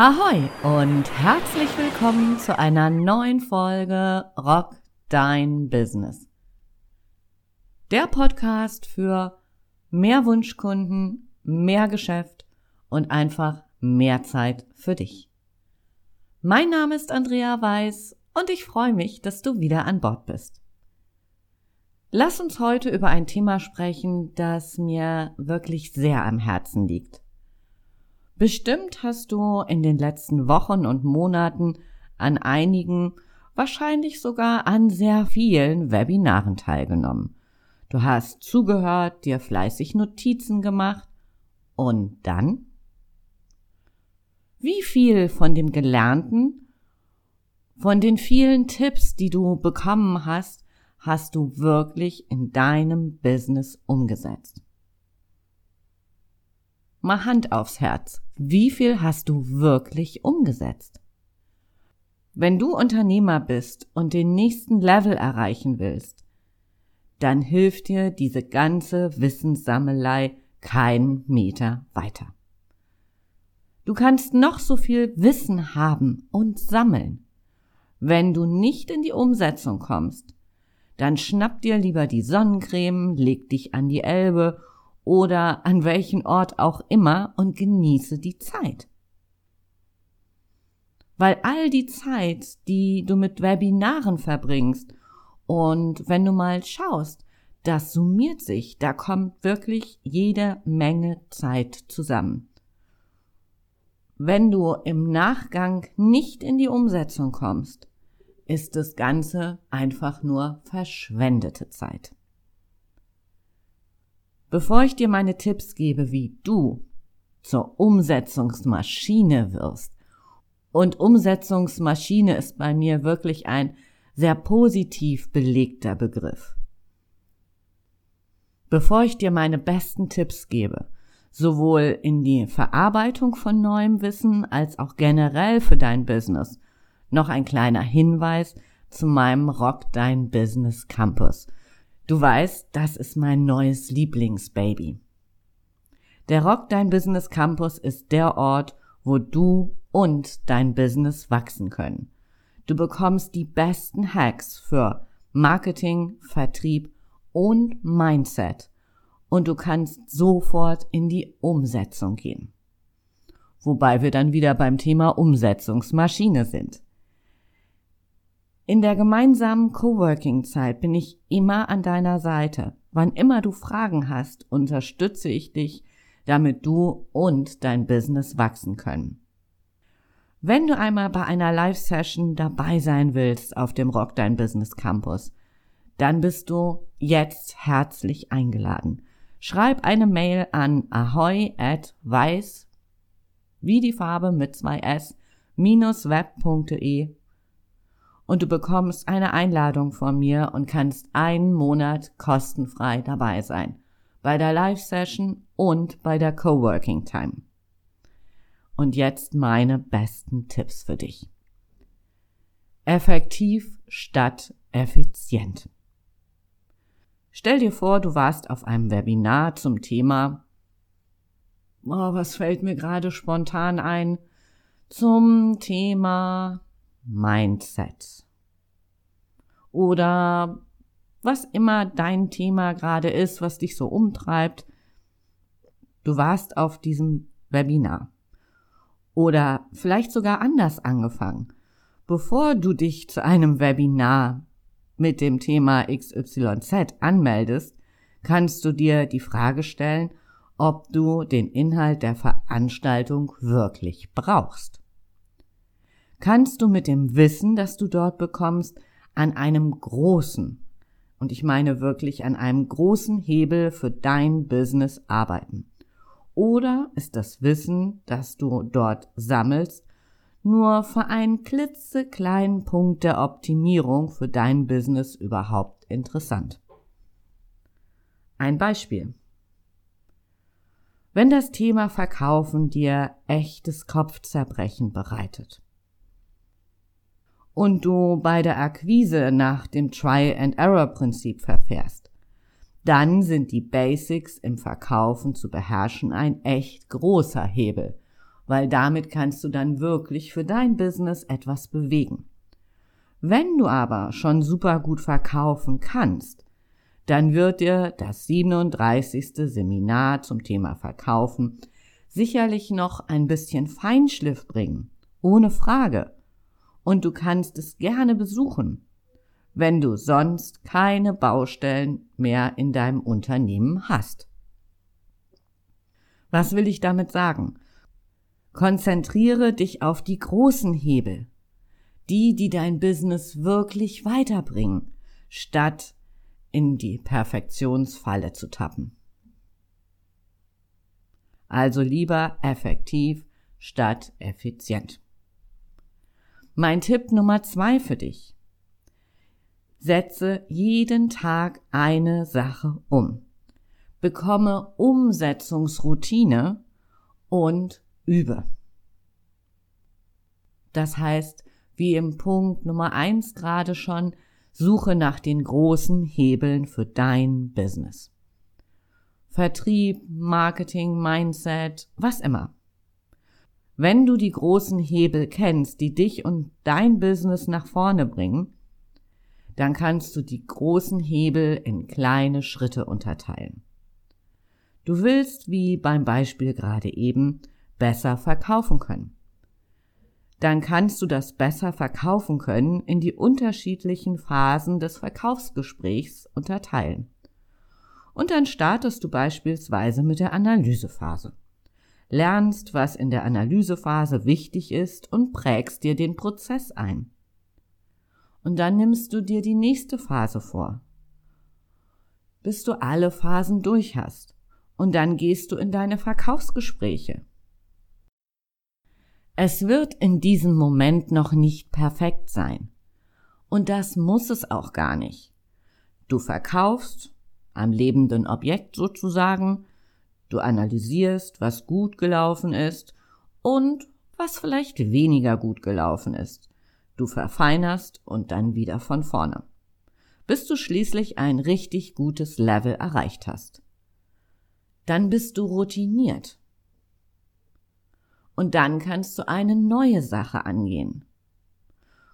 Ahoi und herzlich willkommen zu einer neuen Folge Rock Dein Business. Der Podcast für mehr Wunschkunden, mehr Geschäft und einfach mehr Zeit für dich. Mein Name ist Andrea Weiß und ich freue mich, dass du wieder an Bord bist. Lass uns heute über ein Thema sprechen, das mir wirklich sehr am Herzen liegt. Bestimmt hast du in den letzten Wochen und Monaten an einigen, wahrscheinlich sogar an sehr vielen Webinaren teilgenommen. Du hast zugehört, dir fleißig Notizen gemacht und dann? Wie viel von dem Gelernten, von den vielen Tipps, die du bekommen hast, hast du wirklich in deinem Business umgesetzt? Mal Hand aufs Herz. Wie viel hast du wirklich umgesetzt? Wenn du Unternehmer bist und den nächsten Level erreichen willst, dann hilft dir diese ganze Wissenssammelei keinen Meter weiter. Du kannst noch so viel Wissen haben und sammeln. Wenn du nicht in die Umsetzung kommst, dann schnapp dir lieber die Sonnencreme, leg dich an die Elbe oder an welchen Ort auch immer und genieße die Zeit. Weil all die Zeit, die du mit Webinaren verbringst und wenn du mal schaust, das summiert sich, da kommt wirklich jede Menge Zeit zusammen. Wenn du im Nachgang nicht in die Umsetzung kommst, ist das Ganze einfach nur verschwendete Zeit. Bevor ich dir meine Tipps gebe, wie du zur Umsetzungsmaschine wirst, und Umsetzungsmaschine ist bei mir wirklich ein sehr positiv belegter Begriff. Bevor ich dir meine besten Tipps gebe, sowohl in die Verarbeitung von neuem Wissen als auch generell für dein Business, noch ein kleiner Hinweis zu meinem Rock Dein Business Campus – Du weißt, das ist mein neues Lieblingsbaby. Der Rock Dein Business Campus ist der Ort, wo du und dein Business wachsen können. Du bekommst die besten Hacks für Marketing, Vertrieb und Mindset und du kannst sofort in die Umsetzung gehen. Wobei wir dann wieder beim Thema Umsetzungsmaschine sind. In der gemeinsamen Coworking-Zeit bin ich immer an deiner Seite. Wann immer du Fragen hast, unterstütze ich dich, damit du und dein Business wachsen können. Wenn du einmal bei einer Live-Session dabei sein willst auf dem Rock Dein Business Campus, dann bist du jetzt herzlich eingeladen. Schreib eine Mail an ahoy at weiß, wie die Farbe mit zwei s, minus web.de und du bekommst eine Einladung von mir und kannst einen Monat kostenfrei dabei sein. Bei der Live-Session und bei der Coworking Time. Und jetzt meine besten Tipps für dich. Effektiv statt effizient. Stell dir vor, du warst auf einem Webinar zum Thema, oh, was fällt mir gerade spontan ein, zum Thema Mindset oder was immer dein Thema gerade ist, was dich so umtreibt. Du warst auf diesem Webinar oder vielleicht sogar anders angefangen. Bevor du dich zu einem Webinar mit dem Thema XYZ anmeldest, kannst du dir die Frage stellen, ob du den Inhalt der Veranstaltung wirklich brauchst kannst du mit dem Wissen, das du dort bekommst, an einem großen, und ich meine wirklich an einem großen Hebel für dein Business arbeiten. Oder ist das Wissen, das du dort sammelst, nur für einen klitzekleinen Punkt der Optimierung für dein Business überhaupt interessant? Ein Beispiel. Wenn das Thema Verkaufen dir echtes Kopfzerbrechen bereitet, und du bei der Akquise nach dem Try-and-Error-Prinzip verfährst, dann sind die Basics im Verkaufen zu beherrschen ein echt großer Hebel, weil damit kannst du dann wirklich für dein Business etwas bewegen. Wenn du aber schon super gut verkaufen kannst, dann wird dir das 37. Seminar zum Thema Verkaufen sicherlich noch ein bisschen Feinschliff bringen, ohne Frage. Und du kannst es gerne besuchen, wenn du sonst keine Baustellen mehr in deinem Unternehmen hast. Was will ich damit sagen? Konzentriere dich auf die großen Hebel, die, die dein Business wirklich weiterbringen, statt in die Perfektionsfalle zu tappen. Also lieber effektiv statt effizient. Mein Tipp Nummer zwei für dich. Setze jeden Tag eine Sache um. Bekomme Umsetzungsroutine und übe. Das heißt, wie im Punkt Nummer eins gerade schon, suche nach den großen Hebeln für dein Business. Vertrieb, Marketing, Mindset, was immer. Wenn du die großen Hebel kennst, die dich und dein Business nach vorne bringen, dann kannst du die großen Hebel in kleine Schritte unterteilen. Du willst, wie beim Beispiel gerade eben, besser verkaufen können dann kannst du das besser verkaufen können in die unterschiedlichen Phasen des Verkaufsgesprächs unterteilen. Und dann startest du beispielsweise mit der Analysephase. Lernst, was in der Analysephase wichtig ist und prägst dir den Prozess ein. Und dann nimmst du dir die nächste Phase vor, bis du alle Phasen durch hast. Und dann gehst du in deine Verkaufsgespräche. Es wird in diesem Moment noch nicht perfekt sein. Und das muss es auch gar nicht. Du verkaufst am lebenden Objekt sozusagen, du analysierst, was gut gelaufen ist und was vielleicht weniger gut gelaufen ist. Du verfeinerst und dann wieder von vorne, bis du schließlich ein richtig gutes Level erreicht hast. Dann bist du routiniert und dann kannst du eine neue Sache angehen.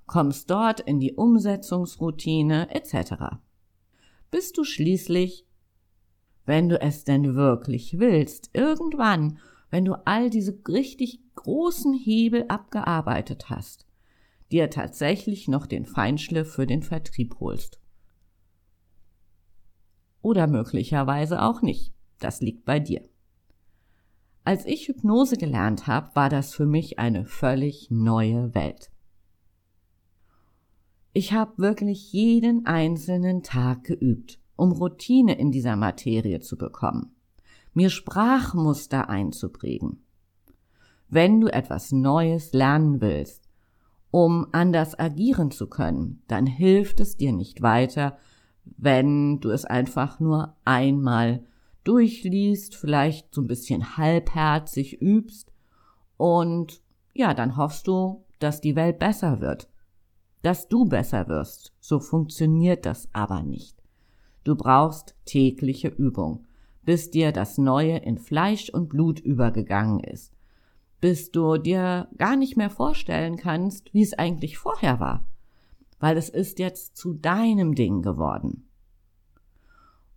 Kommst dort in die Umsetzungsroutine etc. Bis du schließlich, wenn du es denn wirklich willst, irgendwann, wenn du all diese richtig großen Hebel abgearbeitet hast, dir tatsächlich noch den Feinschliff für den Vertrieb holst. Oder möglicherweise auch nicht. Das liegt bei dir. Als ich Hypnose gelernt habe, war das für mich eine völlig neue Welt. Ich habe wirklich jeden einzelnen Tag geübt, um Routine in dieser Materie zu bekommen, mir Sprachmuster einzuprägen. Wenn du etwas Neues lernen willst, um anders agieren zu können, dann hilft es dir nicht weiter, wenn du es einfach nur einmal durchliest, vielleicht so ein bisschen halbherzig übst und ja, dann hoffst du, dass die Welt besser wird, dass du besser wirst. So funktioniert das aber nicht. Du brauchst tägliche Übung, bis dir das Neue in Fleisch und Blut übergegangen ist, bis du dir gar nicht mehr vorstellen kannst, wie es eigentlich vorher war, weil es ist jetzt zu deinem Ding geworden.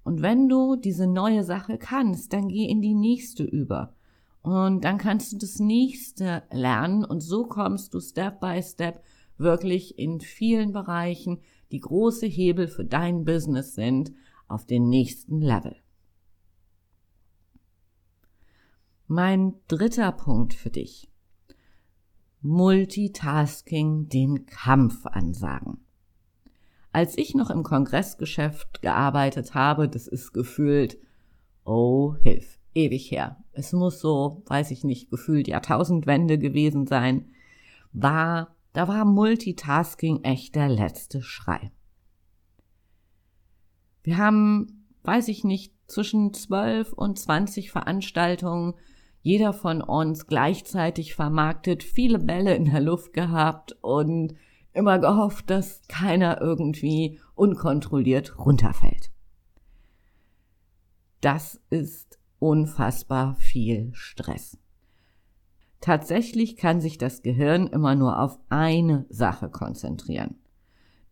Und wenn du diese neue Sache kannst, dann geh in die nächste über. Und dann kannst du das nächste lernen und so kommst du Step by Step wirklich in vielen Bereichen, die große Hebel für dein Business sind, auf den nächsten Level. Mein dritter Punkt für dich. Multitasking den Kampf ansagen. Als ich noch im Kongressgeschäft gearbeitet habe, das ist gefühlt, oh, hilf, ewig her. Es muss so, weiß ich nicht, gefühlt Jahrtausendwende gewesen sein, war, da war Multitasking echt der letzte Schrei. Wir haben, weiß ich nicht, zwischen zwölf und zwanzig Veranstaltungen jeder von uns gleichzeitig vermarktet, viele Bälle in der Luft gehabt und immer gehofft, dass keiner irgendwie unkontrolliert runterfällt. Das ist unfassbar viel Stress. Tatsächlich kann sich das Gehirn immer nur auf eine Sache konzentrieren.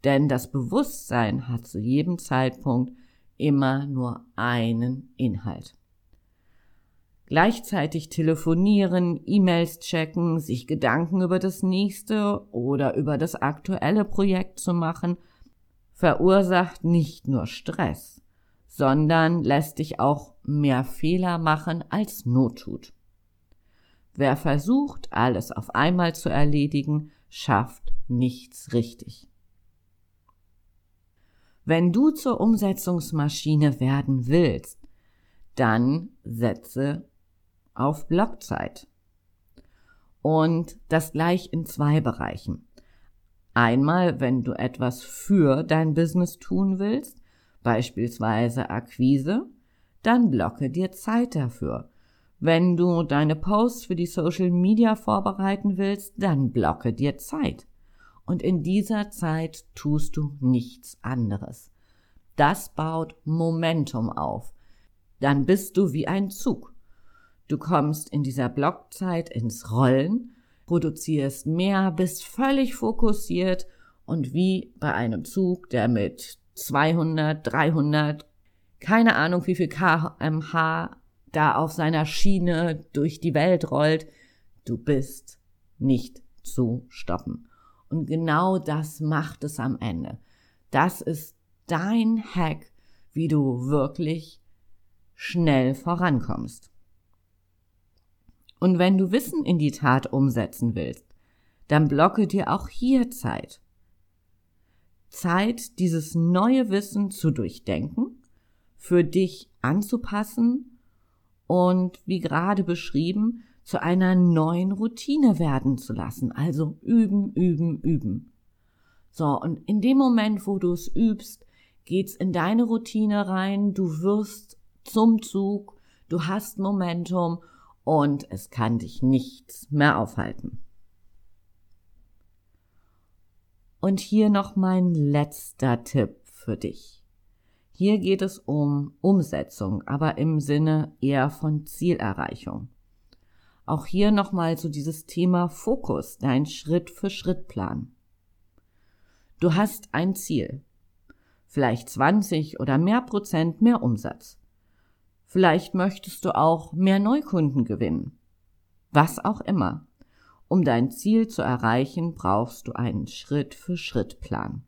Denn das Bewusstsein hat zu jedem Zeitpunkt immer nur einen Inhalt. Gleichzeitig telefonieren, E-Mails checken, sich Gedanken über das nächste oder über das aktuelle Projekt zu machen, verursacht nicht nur Stress, sondern lässt dich auch mehr Fehler machen als Not tut. Wer versucht, alles auf einmal zu erledigen, schafft nichts richtig. Wenn du zur Umsetzungsmaschine werden willst, dann setze auf Blockzeit. Und das gleich in zwei Bereichen. Einmal, wenn du etwas für dein Business tun willst, beispielsweise Akquise, dann blocke dir Zeit dafür. Wenn du deine Posts für die Social Media vorbereiten willst, dann blocke dir Zeit. Und in dieser Zeit tust du nichts anderes. Das baut Momentum auf. Dann bist du wie ein Zug. Du kommst in dieser Blockzeit ins Rollen, produzierst mehr, bist völlig fokussiert und wie bei einem Zug, der mit 200, 300, keine Ahnung wie viel kmh da auf seiner Schiene durch die Welt rollt, du bist nicht zu stoppen. Und genau das macht es am Ende. Das ist dein Hack, wie du wirklich schnell vorankommst. Und wenn du Wissen in die Tat umsetzen willst, dann blocke dir auch hier Zeit. Zeit, dieses neue Wissen zu durchdenken, für dich anzupassen und, wie gerade beschrieben, zu einer neuen Routine werden zu lassen. Also üben, üben, üben. So, und in dem Moment, wo du es übst, geht's in deine Routine rein, du wirst zum Zug, du hast Momentum und es kann dich nichts mehr aufhalten. Und hier noch mein letzter Tipp für dich. Hier geht es um Umsetzung, aber im Sinne eher von Zielerreichung. Auch hier nochmal so dieses Thema Fokus, dein Schritt-für-Schritt-Plan. Du hast ein Ziel. Vielleicht 20 oder mehr Prozent mehr Umsatz. Vielleicht möchtest du auch mehr Neukunden gewinnen. Was auch immer. Um dein Ziel zu erreichen, brauchst du einen Schritt-für-Schritt-Plan.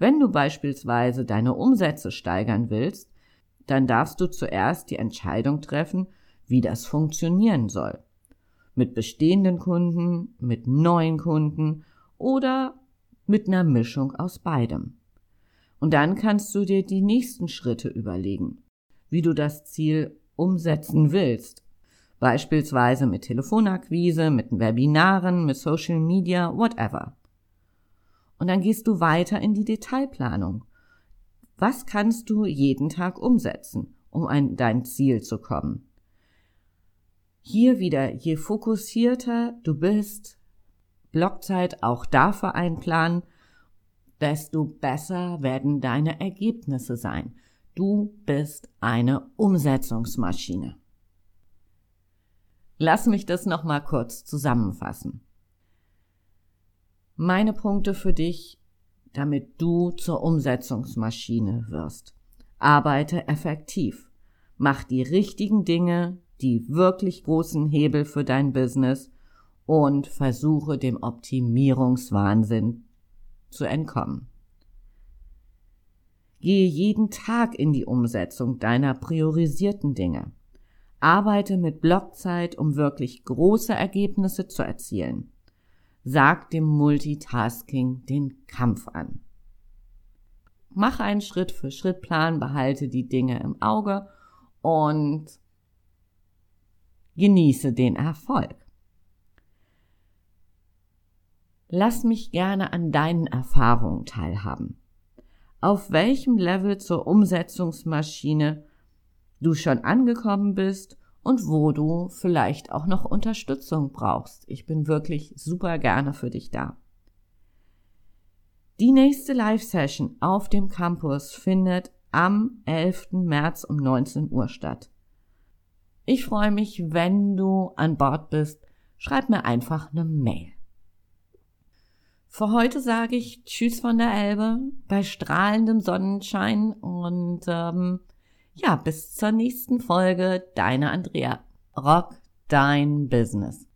Wenn du beispielsweise deine Umsätze steigern willst, dann darfst du zuerst die Entscheidung treffen, wie das funktionieren soll. Mit bestehenden Kunden, mit neuen Kunden oder mit einer Mischung aus beidem. Und dann kannst du dir die nächsten Schritte überlegen wie du das Ziel umsetzen willst. Beispielsweise mit Telefonakquise, mit Webinaren, mit Social Media, whatever. Und dann gehst du weiter in die Detailplanung. Was kannst du jeden Tag umsetzen, um an dein Ziel zu kommen? Hier wieder, je fokussierter du bist, Blockzeit auch dafür einplanen, desto besser werden deine Ergebnisse sein. Du bist eine Umsetzungsmaschine. Lass mich das nochmal kurz zusammenfassen. Meine Punkte für dich, damit du zur Umsetzungsmaschine wirst. Arbeite effektiv. Mach die richtigen Dinge, die wirklich großen Hebel für dein Business und versuche dem Optimierungswahnsinn zu entkommen. Gehe jeden Tag in die Umsetzung deiner priorisierten Dinge. Arbeite mit Blockzeit, um wirklich große Ergebnisse zu erzielen. Sag dem Multitasking den Kampf an. Mach einen Schritt-für-Schritt-Plan, behalte die Dinge im Auge und genieße den Erfolg. Lass mich gerne an deinen Erfahrungen teilhaben auf welchem Level zur Umsetzungsmaschine du schon angekommen bist und wo du vielleicht auch noch Unterstützung brauchst. Ich bin wirklich super gerne für dich da. Die nächste Live-Session auf dem Campus findet am 11. März um 19 Uhr statt. Ich freue mich, wenn du an Bord bist. schreib mir einfach eine Mail. Für heute sage ich Tschüss von der Elbe bei strahlendem Sonnenschein und ähm, ja, bis zur nächsten Folge. Deine Andrea. Rock dein Business.